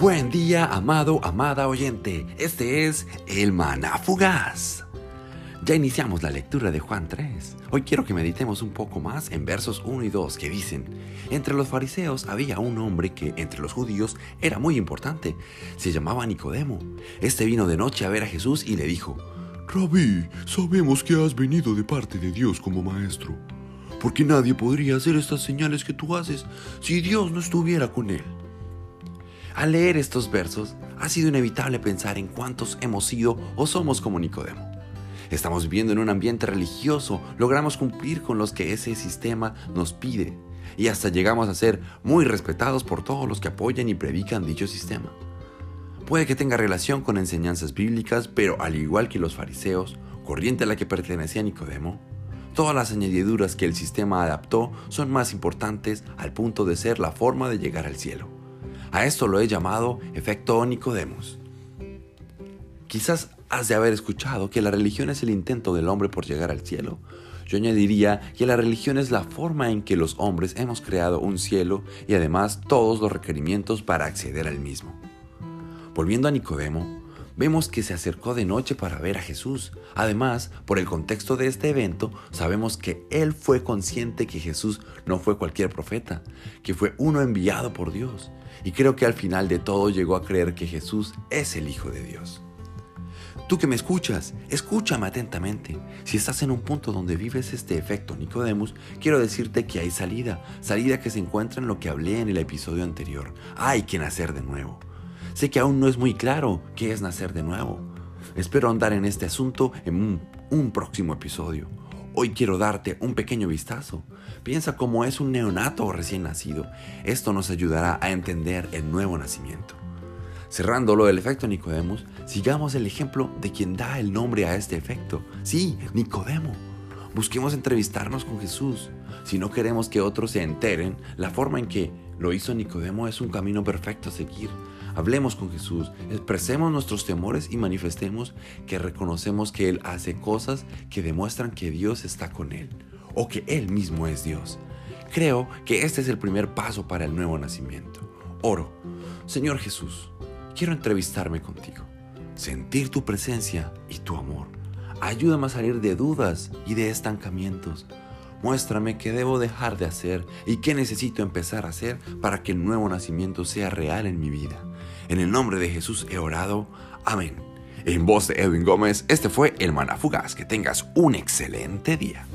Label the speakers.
Speaker 1: Buen día, amado, amada oyente. Este es el Maná Fugaz. Ya iniciamos la lectura de Juan 3. Hoy quiero que meditemos un poco más en versos 1 y 2 que dicen, entre los fariseos había un hombre que entre los judíos era muy importante. Se llamaba Nicodemo. Este vino de noche a ver a Jesús y le dijo,
Speaker 2: Rabí, sabemos que has venido de parte de Dios como maestro, porque nadie podría hacer estas señales que tú haces si Dios no estuviera con él.
Speaker 1: Al leer estos versos, ha sido inevitable pensar en cuántos hemos sido o somos como Nicodemo. Estamos viviendo en un ambiente religioso, logramos cumplir con los que ese sistema nos pide y hasta llegamos a ser muy respetados por todos los que apoyan y predican dicho sistema. Puede que tenga relación con enseñanzas bíblicas, pero al igual que los fariseos, corriente a la que pertenecía Nicodemo, todas las añadiduras que el sistema adaptó son más importantes al punto de ser la forma de llegar al cielo. A esto lo he llamado efecto Nicodemus. Quizás has de haber escuchado que la religión es el intento del hombre por llegar al cielo. Yo añadiría que la religión es la forma en que los hombres hemos creado un cielo y además todos los requerimientos para acceder al mismo. Volviendo a Nicodemo, vemos que se acercó de noche para ver a Jesús. Además, por el contexto de este evento, sabemos que él fue consciente que Jesús no fue cualquier profeta, que fue uno enviado por Dios. Y creo que al final de todo llegó a creer que Jesús es el Hijo de Dios. Tú que me escuchas, escúchame atentamente. Si estás en un punto donde vives este efecto Nicodemus, quiero decirte que hay salida, salida que se encuentra en lo que hablé en el episodio anterior. Hay que nacer de nuevo. Sé que aún no es muy claro qué es nacer de nuevo. Espero andar en este asunto en un, próximo episodio. Hoy quiero darte un pequeño vistazo. Piensa cómo es un neonato recién nacido. Esto nos ayudará a entender el nuevo nacimiento. Cerrándolo del efecto Nicodemus, sigamos el ejemplo de quien da el nombre a este efecto. Sí, Nicodemo. Busquemos entrevistarnos con Jesús. Si no queremos que otros se enteren, la forma en que lo hizo Nicodemo es un camino perfecto a seguir. Hablemos con Jesús, expresemos nuestros temores y manifestemos que reconocemos que Él hace cosas que demuestran que Dios está con Él o que Él mismo es Dios. Creo que este es el primer paso para el nuevo nacimiento. Oro, Señor Jesús, quiero entrevistarme contigo, sentir tu presencia y tu amor. Ayúdame a salir de dudas y de estancamientos. Muéstrame qué debo dejar de hacer y qué necesito empezar a hacer para que el nuevo nacimiento sea real en mi vida. En el nombre de Jesús he orado. Amén. En voz de Edwin Gómez, este fue el Manafugaz. Que tengas un excelente día.